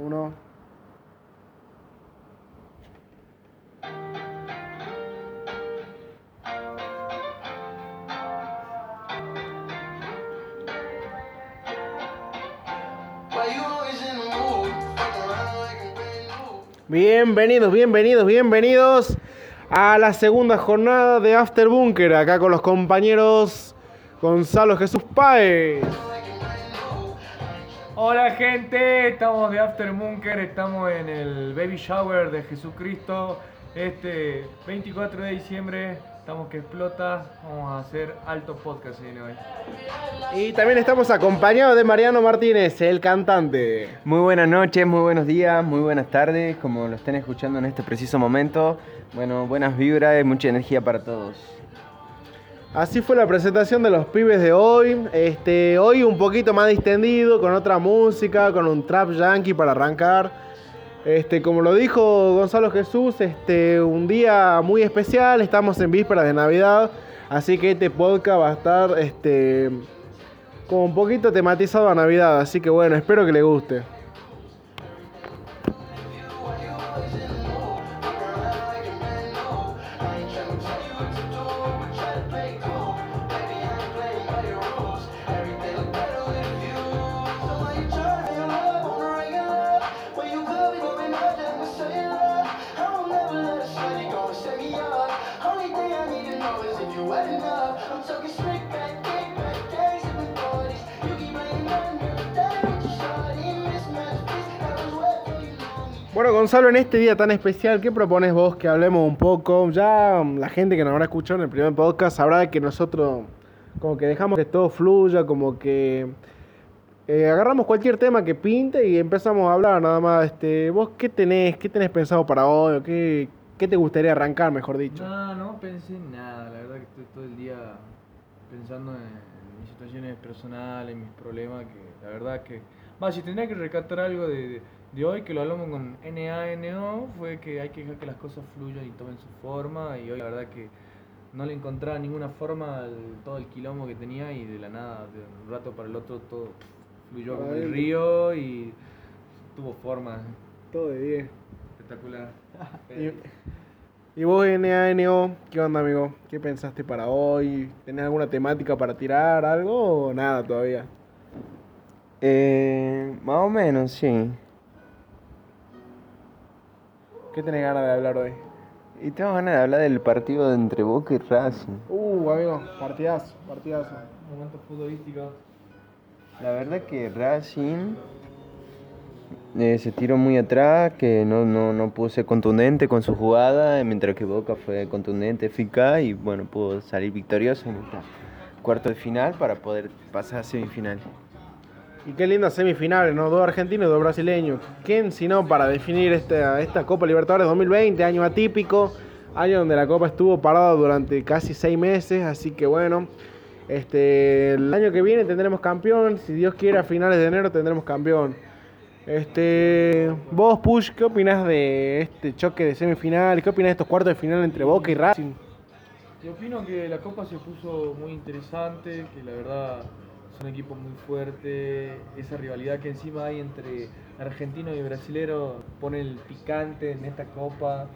Uno. Bienvenidos, bienvenidos, bienvenidos a la segunda jornada de After Bunker, acá con los compañeros Gonzalo Jesús Páez. Hola gente, estamos de After Bunker, estamos en el Baby Shower de Jesucristo este 24 de diciembre. Estamos que explota, vamos a hacer alto podcast en hoy. Y también estamos acompañados de Mariano Martínez, el cantante. Muy buenas noches, muy buenos días, muy buenas tardes, como lo estén escuchando en este preciso momento. Bueno, buenas vibras y mucha energía para todos. Así fue la presentación de los pibes de hoy. Este, hoy un poquito más distendido, con otra música, con un trap yankee para arrancar. Este, como lo dijo Gonzalo Jesús, este, un día muy especial, estamos en vísperas de Navidad, así que este podcast va a estar este, como un poquito tematizado a Navidad, así que bueno, espero que le guste. Gonzalo, en este día tan especial, ¿qué propones vos que hablemos un poco? Ya la gente que nos habrá escuchado en el primer podcast sabrá que nosotros como que dejamos que todo fluya, como que eh, agarramos cualquier tema que pinte y empezamos a hablar nada más. Este, ¿Vos qué tenés, qué tenés pensado para hoy? Qué, ¿Qué te gustaría arrancar, mejor dicho? No, no pensé en nada, la verdad que estoy todo el día pensando en, mis situaciones personales, en mis problemas, que la verdad que... Más, si tendría que recatar algo de hoy, que lo hablamos con NANO, fue que hay que dejar que las cosas fluyan y tomen su forma. Y hoy la verdad que no le encontraba ninguna forma al, todo el quilombo que tenía y de la nada, de un rato para el otro, todo fluyó como el río y tuvo forma. Todo de 10. Espectacular. ¿Y, vos, NANO, qué onda, amigo? ¿Qué pensaste para hoy? ¿Tenés alguna temática para tirar, algo o nada todavía? Eh, más o menos, sí. ¿Qué tenés ganas de hablar hoy? Y tengo ganas de hablar del partido entre Boca y Racing. Uh, amigo, partidazo, partidazo. Momento futbolístico. La verdad que Racing eh, se tiró muy atrás, que no, no, no pudo ser contundente con su jugada, mientras que Boca fue contundente, eficaz y bueno, pudo salir victorioso en esta cuarto de final para poder pasar a semifinal. Y qué lindas semifinales, ¿no? Dos argentinos y dos brasileños. ¿Quién si no para definir esta, esta Copa Libertadores 2020, año atípico, año donde la Copa estuvo parada durante casi seis meses, así que bueno, este, el año que viene tendremos campeón, si Dios quiere a finales de enero tendremos campeón. Este, vos Push, ¿qué opinas de este choque de semifinales? ¿Qué opinas de estos cuartos de final entre Boca y Racing? Yo opino que la Copa se puso muy interesante, que la verdad un equipo muy fuerte, esa rivalidad que encima hay entre argentino y brasilero pone el picante en esta copa.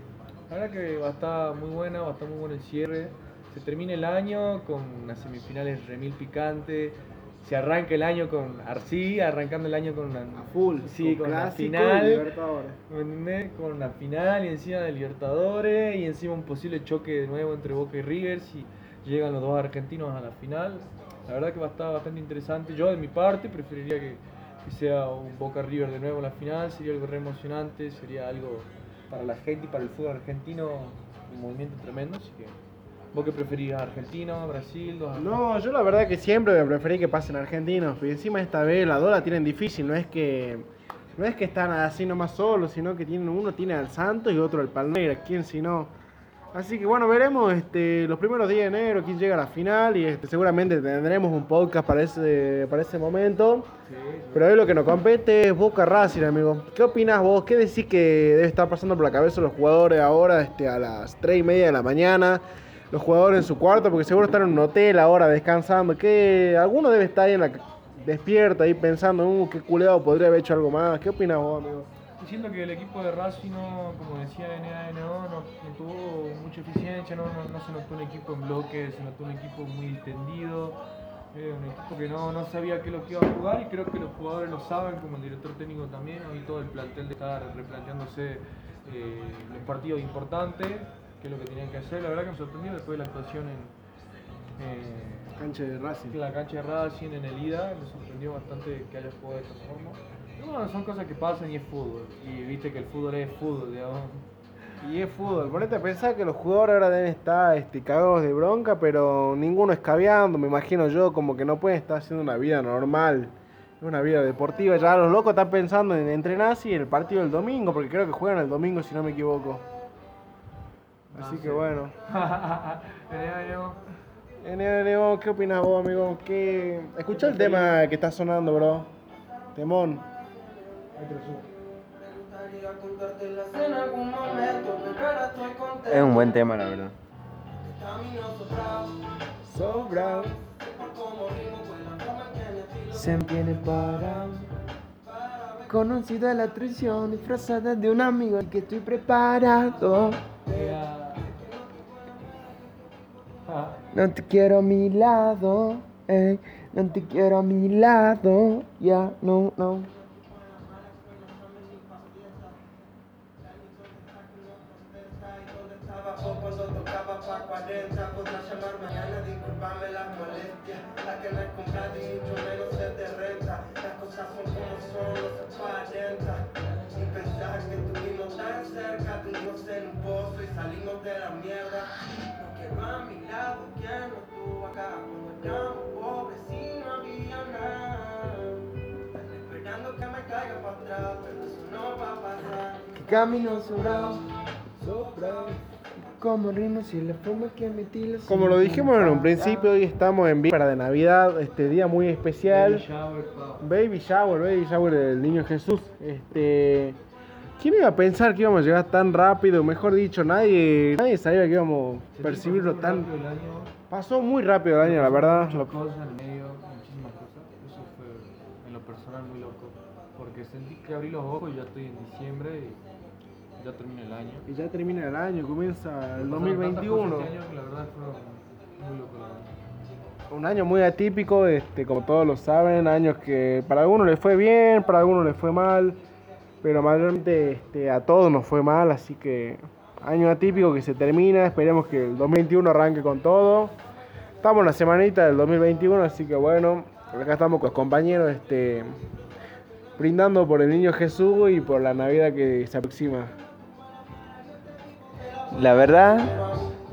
La verdad que va a estar muy buena, va a estar muy bueno el cierre. Se termina el año con unas semifinales remil picante. Se arranca el año con Arcí, arrancando el año con una full, sí, con, la final, con una final y encima de Libertadores y encima un posible choque de nuevo entre Boca y Rivers y llegan los dos argentinos a la final. La verdad que va a estar bastante interesante. Yo de mi parte preferiría que, sea un Boca River de nuevo en la final, sería algo re emocionante, sería algo para la gente y para el fútbol argentino, un movimiento tremendo, así que ¿Vos qué preferís? ¿Argentino, Brasil? No, yo la verdad que siempre preferí que pasen argentinos. Y encima esta vez la dos la tienen difícil. No es que no es que están así nomás solos, sino que tienen uno tiene al Santos y otro al Palmeiras. ¿Quién si no? Así que bueno, veremos este, los primeros días de enero quién llega a la final y este, seguramente tendremos un podcast para ese, para ese momento. Pero hoy lo que nos compete es Boca Racing, amigo. ¿Qué opinas vos? ¿Qué decís que debe estar pasando por la cabeza los jugadores ahora este, a las 3 y media de la mañana? Los jugadores en su cuarto, porque seguro están en un hotel ahora descansando. ¿Qué? Alguno debe estar ahí en la despierto ahí pensando, uh, qué culeado podría haber hecho algo más. ¿Qué opinas vos, amigo? Diciendo que el equipo de Racing, no, como decía NANO, no, no tuvo mucha eficiencia, no, no, no se notó un equipo en bloque, se notó un equipo muy distendido, eh, un equipo que no, no sabía qué es lo que iba a jugar y creo que los jugadores lo saben, como el director técnico también, hoy todo el plantel de estar replanteándose eh, los partidos importantes, qué es lo que tenían que hacer. La verdad que me sorprendió después de la actuación en, eh, Cancha de Racing. en la cancha de Racing, en el ida, me sorprendió bastante que haya jugado de esta forma. Bueno, son cosas que pasan y es fútbol. Y viste que el fútbol es fútbol, digamos. Y es fútbol. Ponete a pensar que los jugadores ahora deben estar este, cagados de bronca, pero ninguno escabeando, me imagino yo, como que no pueden estar haciendo una vida normal, una vida deportiva. Ya los locos están pensando en entrenarse y en el partido del domingo, porque creo que juegan el domingo si no me equivoco. Así No que sé. bueno. ¿qué opinas vos, amigo? ¿Qué... Escucha el tema que está sonando, bro. Temón. Es un buen tema, la verdad. Sobra. Se viene para Conocida la traición disfrazada de un amigo al que estoy preparado. No te quiero a mi lado, ey, no te quiero a mi lado, ya, no, no. Camino sobrado, sobrado. Como ritmos y la forma que metí los Como lo dijimos en un principio, hoy estamos en víspera de Navidad, este día muy especial. baby shower, pa. Baby shower, baby shower del niño Jesús. Este. ¿Quién iba a pensar que íbamos a llegar tan rápido? Mejor dicho, nadie, nadie sabía que íbamos a percibirlo pasó tan. Pasó muy rápido el año, la verdad. muchas Lo- cosas en el medio, muchísimas cosas. Eso fue en lo personal muy loco. Porque sentí que abrí los ojos y ya estoy en diciembre y ya termina el año. Y ya termina el año, comienza el Pasaron tantas 2021. cosas este año la verdad fue muy loco. Un año muy atípico, este, como todos lo saben, años que para algunos les fue bien, para algunos les fue mal, pero mayormente este, a todos nos fue mal, así que año atípico que se termina, esperemos que el 2021 arranque con todo. Estamos en la semanita del 2021, así que bueno, acá estamos con los compañeros este, brindando por el niño Jesús y por la Navidad que se aproxima. La verdad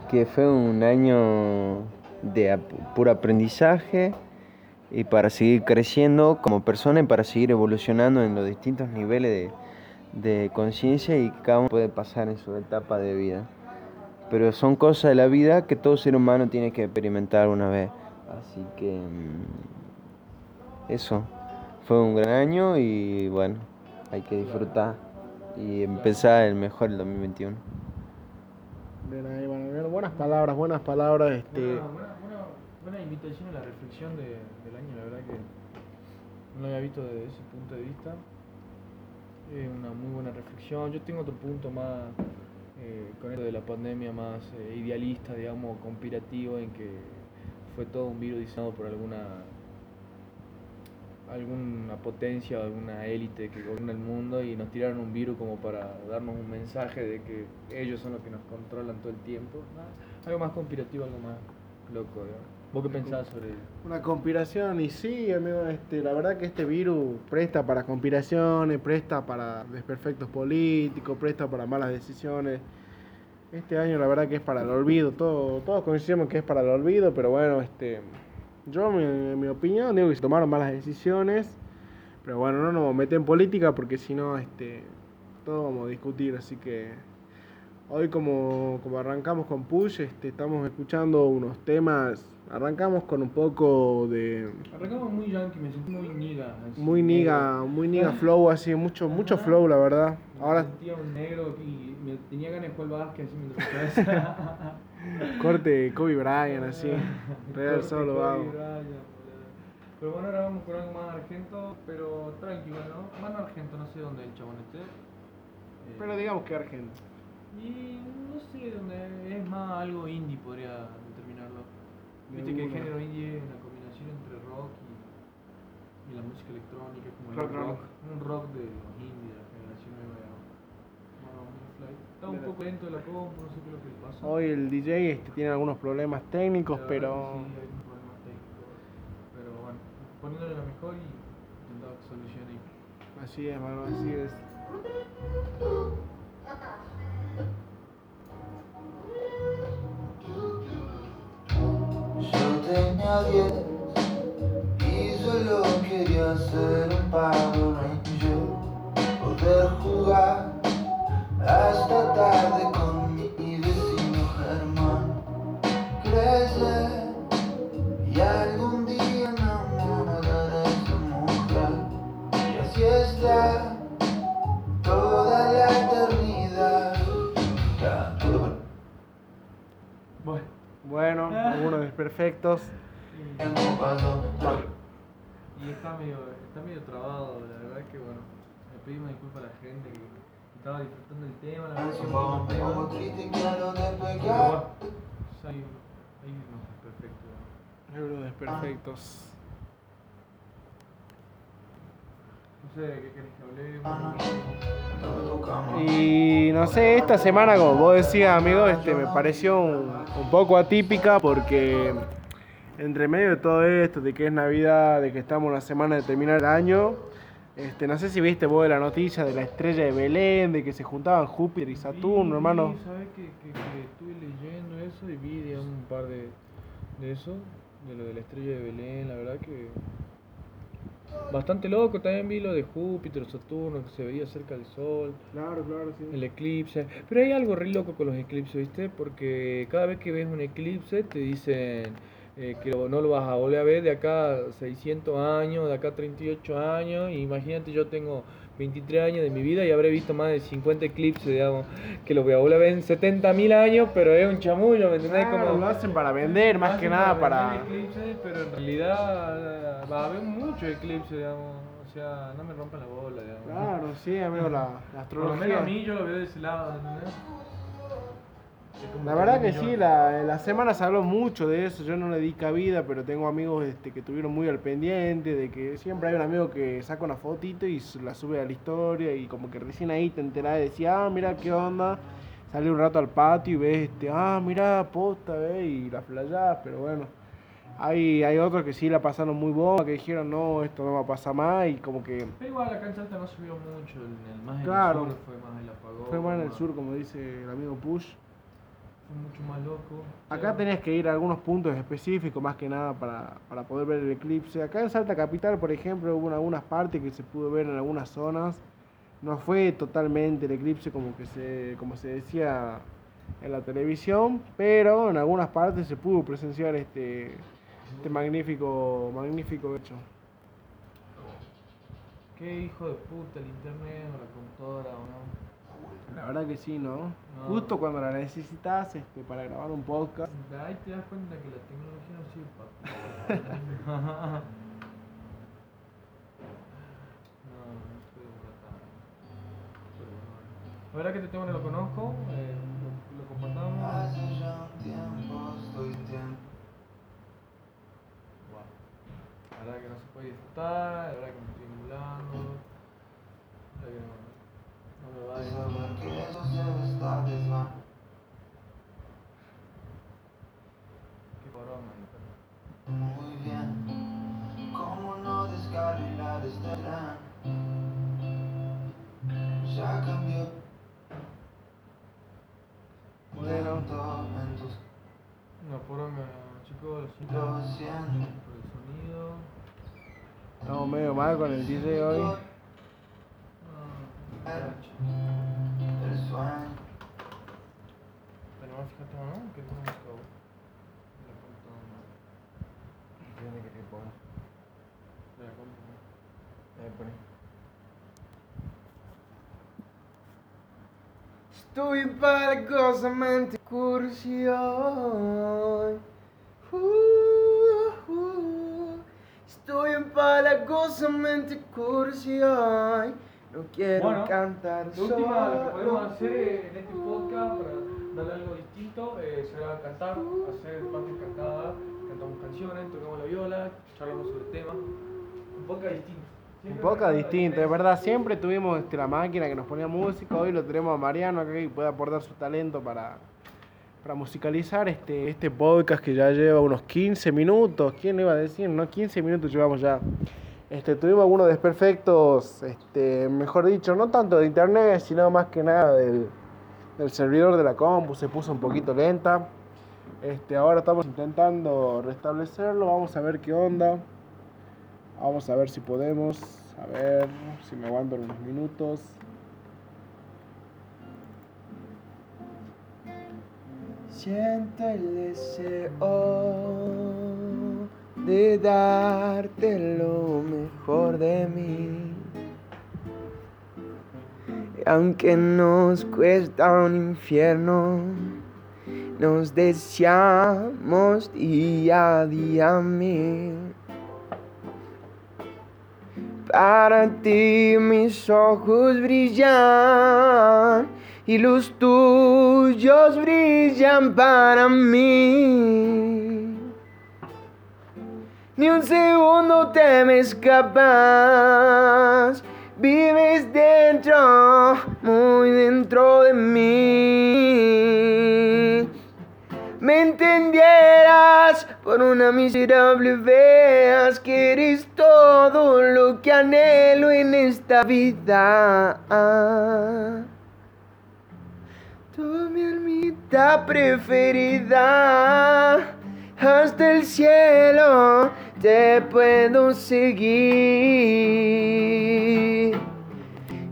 que fue un año de puro aprendizaje y para seguir creciendo como persona y para seguir evolucionando en los distintos niveles de, conciencia y cada uno puede pasar en su etapa de vida. Pero son cosas de la vida que todo ser humano tiene que experimentar una vez. Así que mm, eso, fue un gran año y bueno, hay que disfrutar y empezar el mejor el 2021. Buenas palabras, buenas palabras. Este, Buena, buena, buena, invitación a la reflexión de- del año, la verdad que no lo había visto desde ese punto de vista. Es una muy buena reflexión. Yo tengo otro punto más eh, con esto de la pandemia, más eh, idealista, digamos, conspirativo, en que fue todo un virus diseñado por alguna alguna potencia o alguna élite que gobierna el mundo y nos tiraron un virus como para darnos un mensaje de que ellos son los que nos controlan todo el tiempo. Nada, Algo más conspirativo, algo más loco. digamos. ¿Vos qué pensás sobre Una conspiración, y sí, amigo, este, la verdad que este virus presta para conspiraciones, presta para desperfectos políticos, presta para malas decisiones. Este año la verdad que es para el olvido, todo, todos coincidimos que es para el olvido, pero bueno, este, yo mi, en mi opinión digo que se tomaron malas decisiones, pero bueno, no nos metemos en política porque si no, este, todo vamos a discutir, así que hoy como, como arrancamos con Push, este, estamos escuchando unos temas, arrancamos con un poco de Arrancamos muy yankee, me sentí muy niga. así, muy niga, muy niga flow, así, mucho, mucho flow la verdad. Me Ahora sentía un negro y me tenía ganas de jugar al básquet así mientras. corte Kobe Bryant, así, Real solo boludo. Pero bueno, ahora vamos con algo más argento, pero tranquilo, ¿no? Más argento, no sé dónde el chabón esté. Eh, Pero digamos que argento. Y no sé dónde es más algo indie, podría determinarlo. De Viste que el género indie es una combinación entre rock y, y la música electrónica, como el Rock, rock, rock. un rock de los indie, de la generación nueva. digamos. Más Está un poco lento de la compu, no sé qué es lo que le pasa. Hoy el DJ este, tiene algunos problemas técnicos, La verdad pero... que Sí, hay un problema técnico. Pero bueno, poniéndole lo mejor y intentando que solucione. Así es, mano, así es. Yo tenía 10 y solo quería ser un Power Ranger, poder jugar hasta tarde con mi vecino Germán, crecer y algún día enamorar a esa mujer. Y así está toda la eternidad. Ya, Bueno, Bueno, algunos desperfectos. tiempo pasó. y está medio, está medio trabado, la verdad que bueno, le pedimos disculpas a la gente que estaba disfrutando el tema, la verdad que Un no poco, tema. un poco triste, quiero Pero despegar. bueno, ahí, ahí no es perfecto. ¿no? Algunos desperfectos. No sé, ¿qué querés que hablemos? Ah. Y no sé, esta semana, como vos decías, amigo, este, me pareció un, un poco atípica porque entre medio de todo esto, de que es Navidad, de que estamos en la semana de terminar el año, este, no sé si viste vos de la noticia de la estrella de Belén, de que se juntaban Júpiter y Saturno, hermano. Sí, sabes que, que, que estuve leyendo eso y vi digamos, un par de, de eso, de lo de la estrella de Belén, la verdad que bastante loco, también vi lo de Júpiter, Saturno, que se veía cerca del Sol, Claro, claro, sí. el eclipse, pero hay algo re loco con los eclipses, ¿viste? Porque cada vez que ves un eclipse te dicen eh, que lo- no lo vas a volver a ver de acá a 600 años, de acá a 38 años, imagínate yo tengo 23 años de mi vida y habré visto más de 50 eclipses, digamos, que los voy a volver a ver en 70.000 años, pero es un chamullo, ¿me entendés? Claro, Como- lo hacen para vender, más que nada vender para... eclipses, pero en realidad va a haber muchos eclipses, digamos, o sea, no me rompan la bola, digamos. Claro, sí, amigo, la, la Por lo menos a astrología. mí yo lo veo de ese lado, ¿entendés? La verdad que sí, la, en la semana se habló mucho de eso, yo no le di cabida, pero tengo amigos este, que estuvieron muy al pendiente, de que siempre hay un amigo que saca una fotito y la sube a la historia y como que recién ahí te enterás y decís, ah, mira qué onda, sale un rato al patio y ves, este, ah, mira, posta, ¿ves? y la playás, pero bueno, hay, hay otros que sí la pasaron muy bomba, que dijeron, no, esto no va a pasar más y como que Pero igual la cancha alta no subió mucho, en el, más en Claro. el sur fue más el apagón. fue más en el más- sur, como dice el amigo Push. Mucho más loco. Acá tenías que ir a algunos puntos específicos más que nada para, para poder ver el eclipse. Acá en Salta Capital, por ejemplo, hubo en algunas partes que se pudo ver en algunas zonas. No fue totalmente el eclipse como que se, como se decía en la televisión, pero en algunas partes se pudo presenciar este, este magnífico, magnífico hecho. Qué hijo de puta el internet o la computadora o no. La verdad que sí, ¿no? No. Justo cuando la necesitas este, para grabar un podcast. Ahí te das cuenta que la tecnología no sirve para. La verdad que este tema no lo conozco, eh, lo, lo compartamos. Hace ya un tiempo estoy tiempo. Wow. La verdad que no se puede disfrutar, la verdad que me estoy emulando. La verdad que no, Muy bien, cómo no este. Ya poronga, chicos, por el sonido. Estamos medio mal con el DJ hoy. É estou em curioso. Uh, uh, estou empalagosamente curioso. No quiero Bueno, cantar Lo último lo que podemos hacer en este podcast para darle algo distinto eh, será cantar, hacer partes cantadas, cantamos canciones, tocamos la viola, charlamos sobre temas. Un podcast distinto. Un Siempre la distinto, es verdad, siempre tuvimos este, la máquina que nos ponía música, hoy lo tenemos a Mariano acá que puede aportar su talento para, para musicalizar este, este podcast que ya lleva unos 15 minutos, ¿quién le iba a decir? No, 15 minutos llevamos ya. Este, tuvimos algunos desperfectos, este, mejor dicho, no tanto de internet, sino más que nada del, del servidor de la compu, se puso un poquito lenta. Este, ahora estamos intentando restablecerlo, vamos a ver qué onda. Vamos a ver si podemos. A ver si me aguantan unos minutos. Siento el deseo de darte lo mejor de mí. Aunque nos cuesta un infierno, nos deseamos día a día mil. Para ti mis ojos brillan y los tuyos brillan para mí. Ni un segundo te me escapas, vives dentro, muy dentro de mí. Me entendieras por una miserable veas que eres todo lo que anhelo en esta vida. Tu mi almita preferida, hasta el cielo te puedo seguir.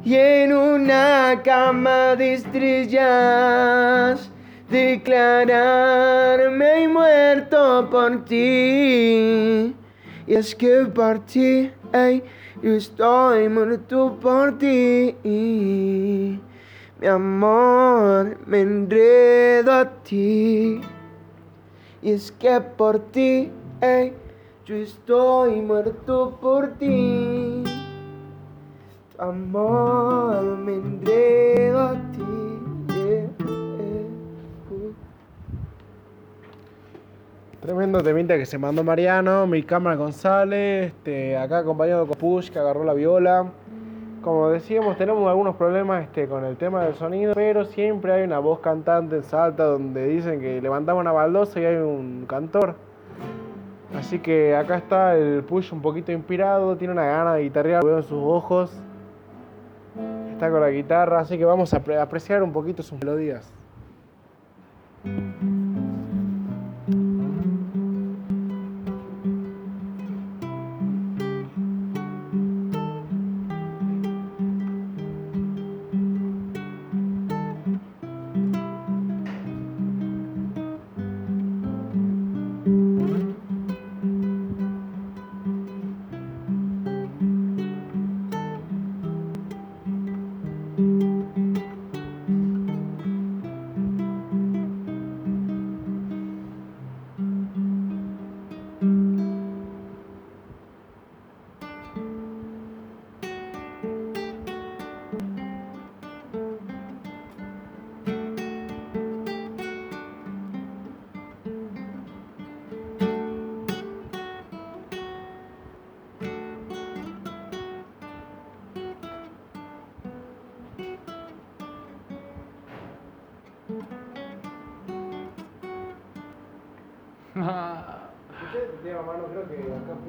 Y en una cama de estrellas, declararme muerto por ti. Y es que por ti, ey, yo estoy muerto por ti. Mi amor, me enredo a ti. Y es que por ti, ey, yo estoy muerto por ti. Tu amor, me enredo a ti. yeah, yeah, uh. Tremendo temita que se mandó Mariano, mi cámara González, este, acá acompañado con Push que agarró la viola. Como decíamos, tenemos algunos problemas este, con el tema del sonido, pero siempre hay una voz cantante en Salta donde dicen que levantamos una baldosa y hay un cantor. Así que acá está el Push un poquito inspirado, tiene una gana de guitarrear, veo en sus ojos. Está con la guitarra, así que vamos a apre- apreciar un poquito sus melodías. Tema, mano, creo que acá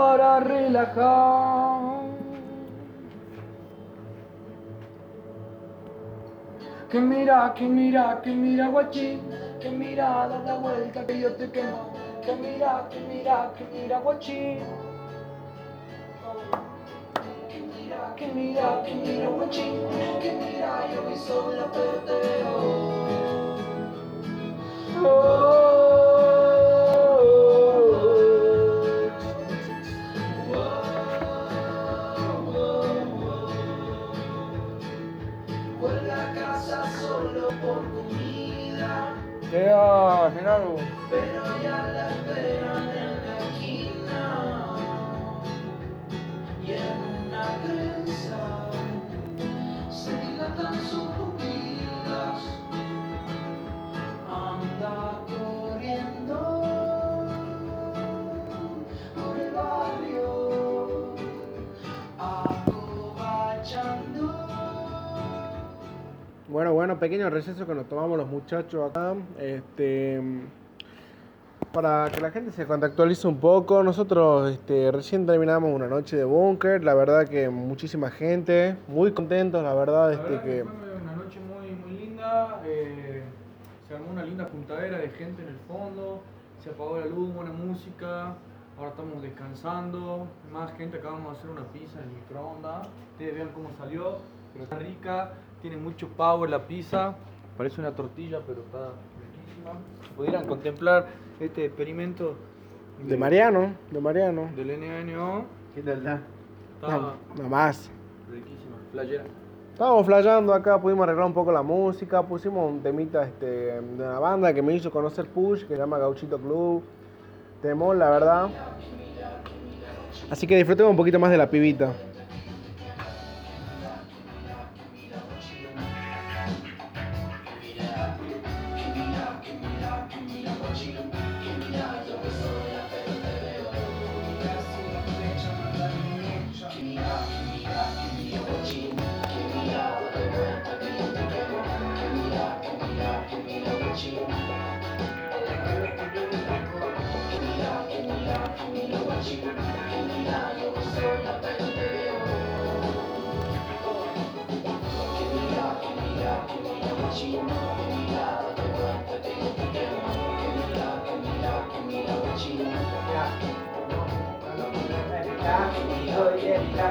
para relajar. Que mira, que mira, que mira, guachín. Que mira, da la vuelta que yo te quemo. Que mira, que mira, que mira, guachín. Que mira, que mira, que mira, guachín. Que mira, yo voy sola, te veo. Bueno, bueno, pequeño receso que nos tomamos los muchachos acá. Este, para que la gente se contactualice un poco, nosotros este, recién terminamos una noche de búnker. La verdad que muchísima gente, muy contentos, la verdad, La este, verdad que que fue una noche muy, muy linda. eh, se armó una linda juntadera de gente en el fondo. Se apagó la luz, buena música. Ahora estamos descansando. Más gente, acabamos de hacer una pizza en el microondas. Ustedes vean cómo salió. Pero está rica. Tiene mucho power la pizza. Parece una tortilla, pero está pudieran contemplar este experimento de Mariano, de Mariano. del NNO, ¿Qué tal está? nada más. riquísima. Playera. Estábamos flayando acá, pudimos arreglar un poco la música, pusimos un temita este, de una banda que me hizo conocer Push, que se llama Gauchito Club. Temón, la verdad. Así que disfrutemos un poquito más de la pibita.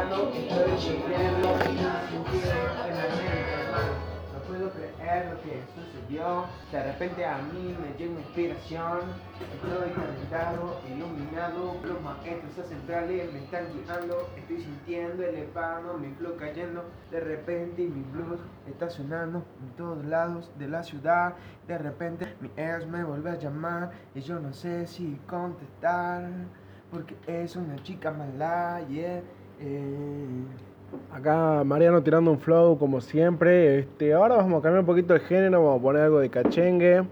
Estoy escribiendo y en la mente, hermano. No puedo creer lo que sucedió. De repente a mí me llega inspiración. Estoy calentado, iluminado. Los maestros centrales me están guiando. Estoy sintiendo elevado, mi flow cayendo. De repente mi blues está sonando en todos lados de la ciudad. De repente mi ex me vuelve a llamar y yo no sé si contestar. Porque es una chica mala, yeah. Eh. Acá Mariano tirando un flow como siempre. Este, ahora vamos a cambiar un poquito el género, vamos a poner algo de cachengue.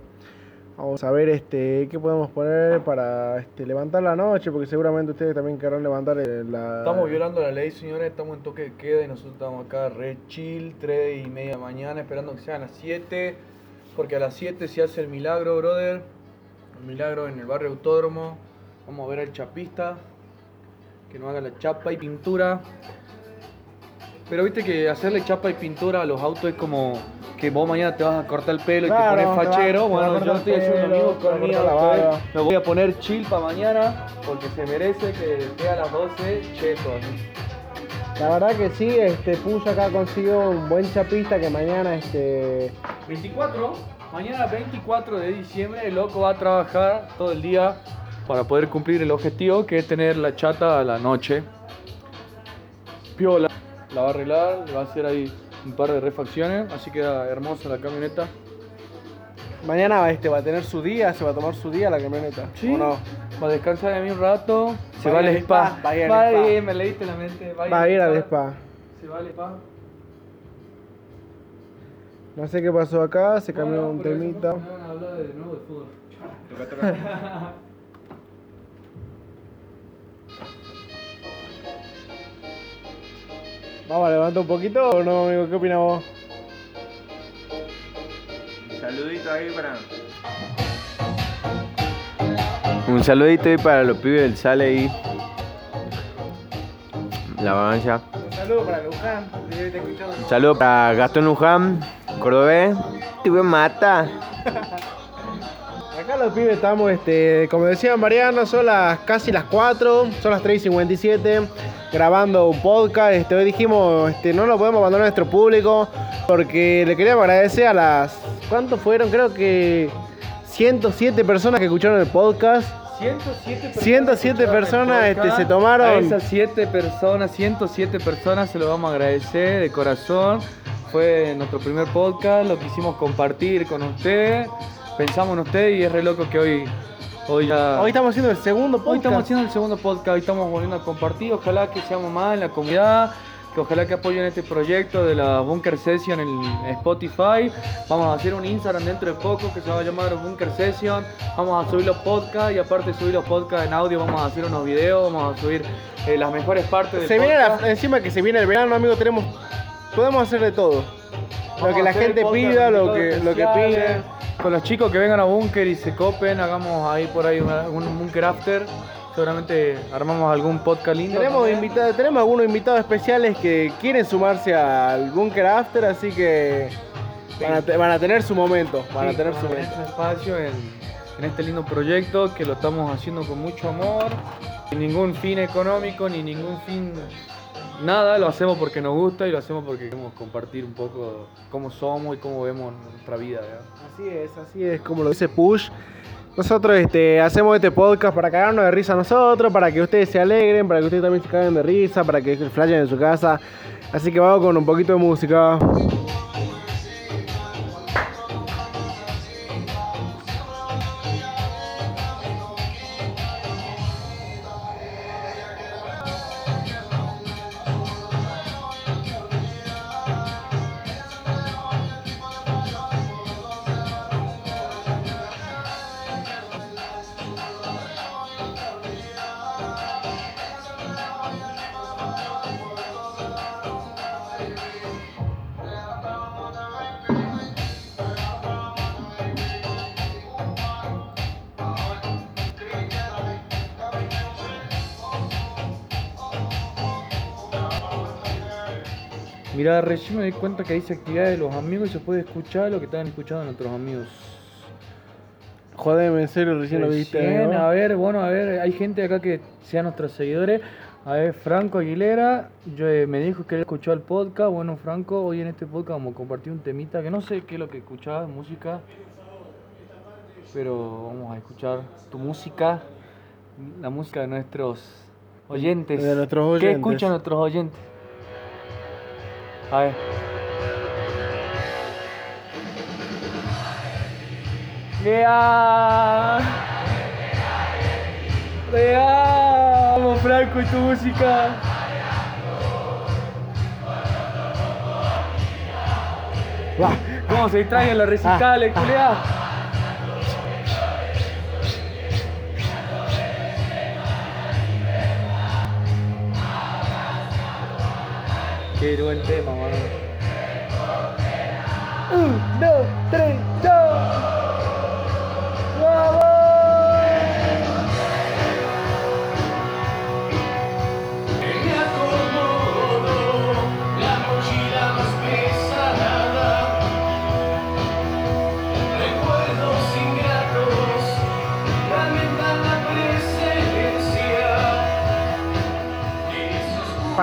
Vamos a ver este qué podemos poner para este, levantar la noche, porque seguramente ustedes también querrán levantar eh, la. Estamos violando la ley, señores. Estamos en toque de queda y nosotros estamos acá re chill, 3 y media mañana, esperando que sean las 7. Porque a las 7 se hace el milagro, brother. El milagro en el barrio Autódromo. Vamos a ver al chapista. Que nos haga la chapa y pintura. Pero viste que hacerle chapa y pintura a los autos es como que vos mañana te vas a cortar el pelo y Claro, te te pones te fachero. Bueno, yo estoy haciendo lo mismo con mi auto. Me voy a poner chill para mañana porque se merece que esté a las 12 cheto. La verdad que sí, este Push acá consiguió un buen chapista que mañana este 24, mañana 24 de diciembre, el loco va a trabajar todo el día para poder cumplir el objetivo que es tener la chata a la noche. Piola, la va a arreglar, le va a hacer ahí un par de refacciones, así queda hermosa la camioneta. mañana este va a tener su día, se va a tomar su día la camioneta. Sí. ¿O no? Va a descansar de mí un rato, se Va al spa. spa, va a ir al spa. me leíste la mente. Va Va a ir al spa. Se va al spa. No sé qué pasó acá, se cambió No, no, un temita. no, me van a hablar de nuevo de fútbol. Vamos a levantar un poquito o no, amigo, ¿qué opinas vos? Un saludito ahí para Un saludito ahí para los pibes del Sale ahí. La avalancha. Un saludo para Luján. Un saludo para Gastón Luján, cordobés. Te voy a matar. Acá los pibes estamos, este, como decía Mariano, son las casi las 4, son las 3 y 57, grabando un podcast. Este, hoy dijimos, este, no lo podemos abandonar a nuestro público, porque le queríamos agradecer a las, ¿cuántos fueron? Creo que 107 personas que escucharon el podcast. 107 personas. 107 escucharon el personas, este, se tomaron- A esas 7 personas, 107 personas, se lo vamos a agradecer de corazón. Fue nuestro primer podcast, lo quisimos compartir con ustedes. Pensamos en ustedes y es re loco que hoy, hoy ya. Hoy estamos haciendo el segundo podcast. Hoy estamos haciendo el segundo podcast, hoy estamos volviendo a compartir. Ojalá que seamos más en la comunidad, que ojalá que apoyen este proyecto de la Bunker Session en Spotify. Vamos a hacer un Instagram dentro de poco que se va a llamar Bunker Session. Vamos a subir los podcasts y aparte de subir los podcasts en audio, vamos a hacer unos videos, vamos a subir eh, las mejores partes del Se viene podcast. la- encima que se viene el verano, amigo, tenemos, podemos hacer de todo. Lo que la gente pida, lo que, lo que pide. Con los chicos que vengan a Bunker y se copen, hagamos ahí por ahí una- un Bunker After. Seguramente armamos algún podcast lindo. Tenemos, también. tenemos algunos invitados especiales que quieren sumarse al Bunker After, así que van a, te- van a tener su momento. Van a Sí, tener su momento. su espacio en, en este lindo proyecto que lo estamos haciendo con mucho amor, sin ningún fin económico ni ningún fin nada, lo hacemos porque nos gusta y lo hacemos porque queremos compartir un poco cómo somos y cómo vemos nuestra vida. Así es, así es, como lo dice Push. Nosotros este, hacemos este podcast para cagarnos de risa nosotros, para que ustedes se alegren, para que ustedes también se caguen de risa, para que flashen en su casa. Así que vamos con un poquito de música. Mira, recién me di cuenta que dice actividad de los amigos y se puede escuchar lo que están escuchando nuestros amigos. Jodeme, en serio, recién lo viste. ¿no? a ver, bueno, a ver, hay gente acá que sean nuestros seguidores. A ver, Franco Aguilera, yo, eh, me dijo que él escuchó el podcast. Bueno, Franco, hoy en este podcast vamos a compartir un temita que no sé qué es lo que escuchaba, música. Pero vamos a escuchar tu música, la música de nuestros oyentes. De nuestros ¿Qué oyentes. escuchan nuestros oyentes? A ver. ¡Lea! ¡Lea! Vamos Franco y tu música. ¿Cómo se distraen los recitales, culea? Quiero el tema, mano. 1, 2, 3, 2.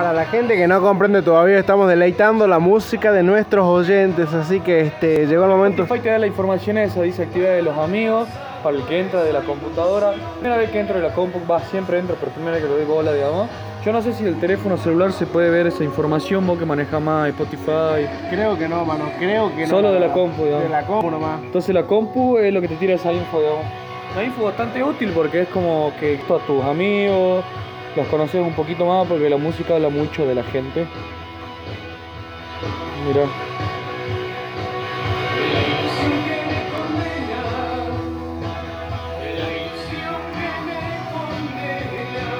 Para la gente que no comprende todavía, estamos deleitando la música de nuestros oyentes, así que este, llegó el momento. Spotify te da la información esa, dice actividad de los amigos, para el que entra de la computadora. Primera vez que entro de la compu, va, siempre entro, pero primera vez que lo doy bola, digamos. Yo no sé si del teléfono celular se puede ver esa información, vos que manejas más Spotify. Creo que no, mano, creo que no. Solo de la compu, digamos. De la compu nomás. Entonces la compu es lo que te tira esa info, digamos. Una info bastante útil porque es como que a tus amigos los conoces un poquito más porque la música habla mucho de la gente. Mira.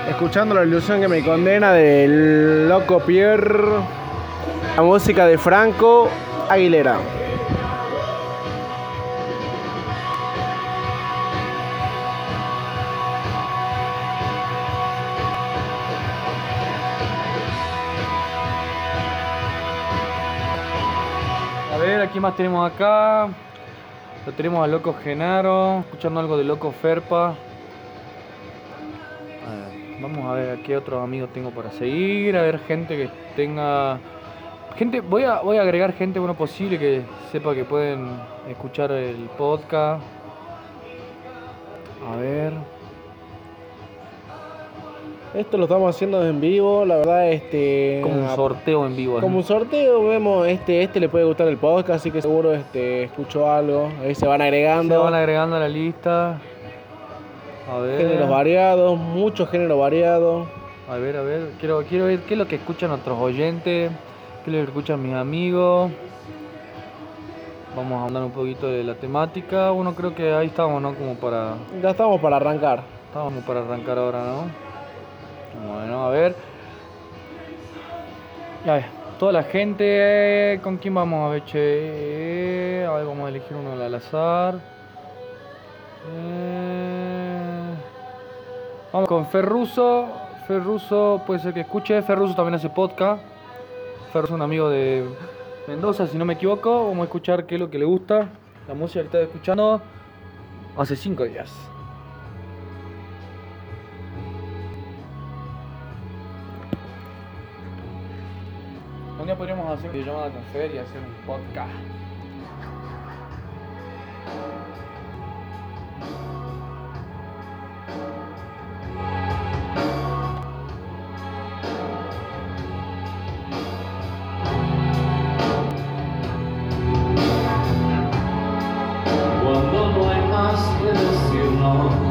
Escuchando la ilusión que me condena del loco Pierre, la música de Franco Aguilera. Más tenemos acá? Lo tenemos a Loco Genaro, escuchando algo de Loco Ferpa. Vamos a ver qué otros amigos tengo para seguir, a ver gente que tenga... Gente, voy a, voy a agregar gente bueno posible que sepa que pueden escuchar el podcast. A ver. Esto lo estamos haciendo en vivo, la verdad, este. Como un a- sorteo en vivo. Como un sorteo, vemos, este, este le puede gustar el podcast, así que seguro este, escuchó algo. Ahí se van Se agregando. van agregando a la lista. A ver. Géneros variados, muchos géneros variados. A ver, a ver, quiero, quiero ver qué es lo que escuchan nuestros oyentes, qué es lo que escuchan mis amigos. Vamos a hablar un poquito de la temática. Bueno, creo que ahí estamos, ¿no? Como para, Ya estamos para arrancar. estamos para arrancar ahora, ¿no? Bueno, a ver. Toda la gente, ¿con quién vamos a ver, che? A ver, vamos a elegir uno al azar. Eh, Vamos con Ferruso. Ferruso puede ser que escuche. Ferruso también hace podcast. Ferruso es un amigo de Mendoza, si no me equivoco. Vamos a escuchar qué es lo que le gusta. La música que está escuchando hace cinco días. Un día podríamos hacer una llamada con Fer y hacer un podcast. Cuando no hay más que decirnos,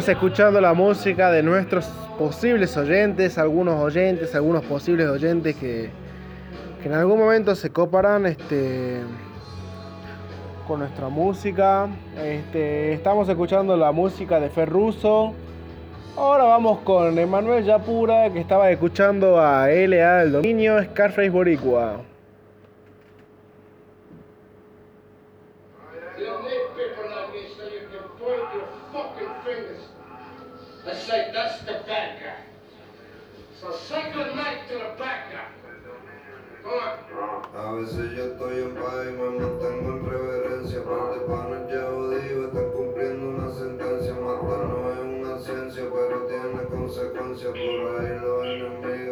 Seguimos escuchando la música de nuestros posibles oyentes, algunos oyentes, algunos posibles oyentes que, que en algún momento se coparán este, con nuestra música. Este, estamos escuchando la música de Ferruso. Ahora vamos con Emanuel Yapura, que estaba escuchando a LA del dominio, Scarface Boricua. And say that's the bad guy. So say good night to the bad guy. Go on. A veces yo estoy en paz y me mantengo en reverencia. Par de panes ya jodido, están cumpliendo una sentencia. Matar no es una ciencia, pero tiene consecuencias. Por ahí los enemigos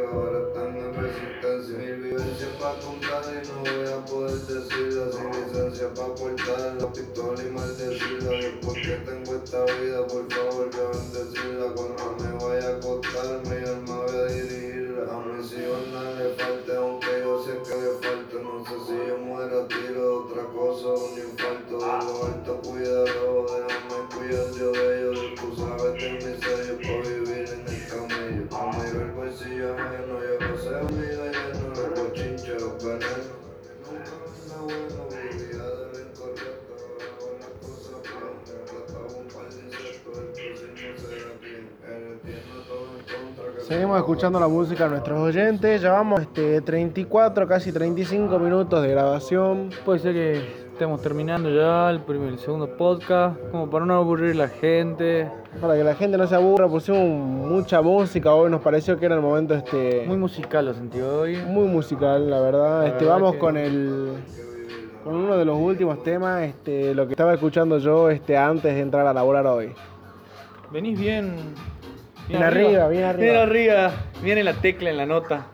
contar y no voy a poder decirlas. Sin licencia para portar la pistola y maldecirla. Por qué tengo esta vida, por favor, que bendecirla. Cuando me vaya a acostar, mi alma voy a dirigirla. A mis hijos nada le falte, aunque yo sé que le falta. No sé si yo muera a tiro otra cosa un infarto. De lo alto, cuídalo, déjame cuidar yo de ellos. Seguimos escuchando la música de nuestros oyentes. Llevamos este, 34, casi 35 minutos de grabación. Puede ser que estemos terminando ya el primer el segundo podcast, como para no aburrir la gente. Para que la gente no se aburra, pusimos mucha música. Hoy nos pareció que era el momento este, Muy musical lo sentí hoy. muy musical, la verdad. La Este, verdad vamos que- con el con uno de los últimos temas, este, lo que estaba escuchando yo este, antes de entrar a laborar hoy. Venís bien. Bien arriba, bien arriba. Bien arriba. Viene la tecla en la nota.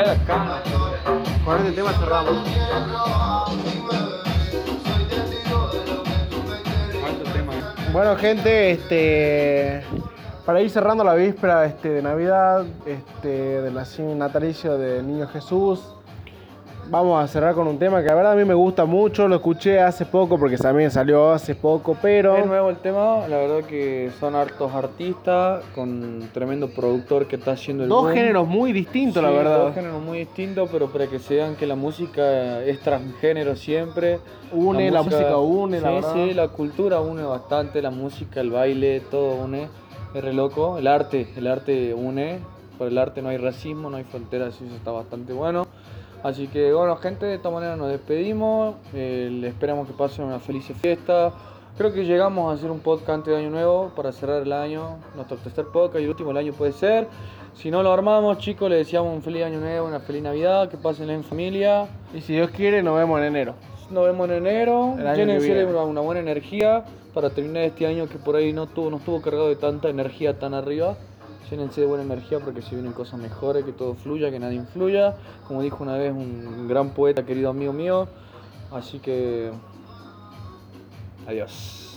Acá. Con este tema cerramos. Tema. Bueno, gente, este. Para ir cerrando la víspera este, de Navidad, este, del naci- natalicio del Niño Jesús, vamos a cerrar con un tema que la verdad a mí me gusta mucho. Lo escuché hace poco porque también salió hace poco, pero. Es nuevo el tema, la verdad que son hartos artistas con un tremendo productor que está haciendo el Dos boom. géneros muy distintos, la verdad. Dos géneros muy distintos, pero para que se vean que la música es transgénero siempre. Une, la música une, la sí, verdad. Sí, la cultura une bastante, la música, el baile, todo une. Es re loco. El arte, el arte une. Por el arte no hay racismo, no hay fronteras, eso está bastante bueno. Así que bueno, gente, de esta manera nos despedimos. Eh, esperamos que pasen una feliz fiesta. Creo que llegamos a hacer un podcast de Año Nuevo para cerrar el año. Nuestro tercer podcast y el último del año puede ser. Si no lo armamos, chicos, les deseamos un feliz Año Nuevo, una feliz Navidad, que pasen en familia. Y si Dios quiere, nos vemos en enero. Nos vemos en enero. Llénense una, una buena energía para terminar este año que por ahí no, tuvo, no estuvo cargado de tanta energía tan arriba. Llénense de buena energía porque se vienen cosas mejores, que todo fluya, que nadie influya. Como dijo una vez un gran poeta, querido amigo mío. Así que. Adiós.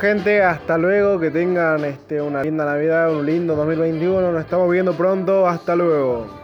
Gente, hasta luego. Que tengan este, una linda Navidad, un lindo 2021. Nos estamos viendo pronto. Hasta luego.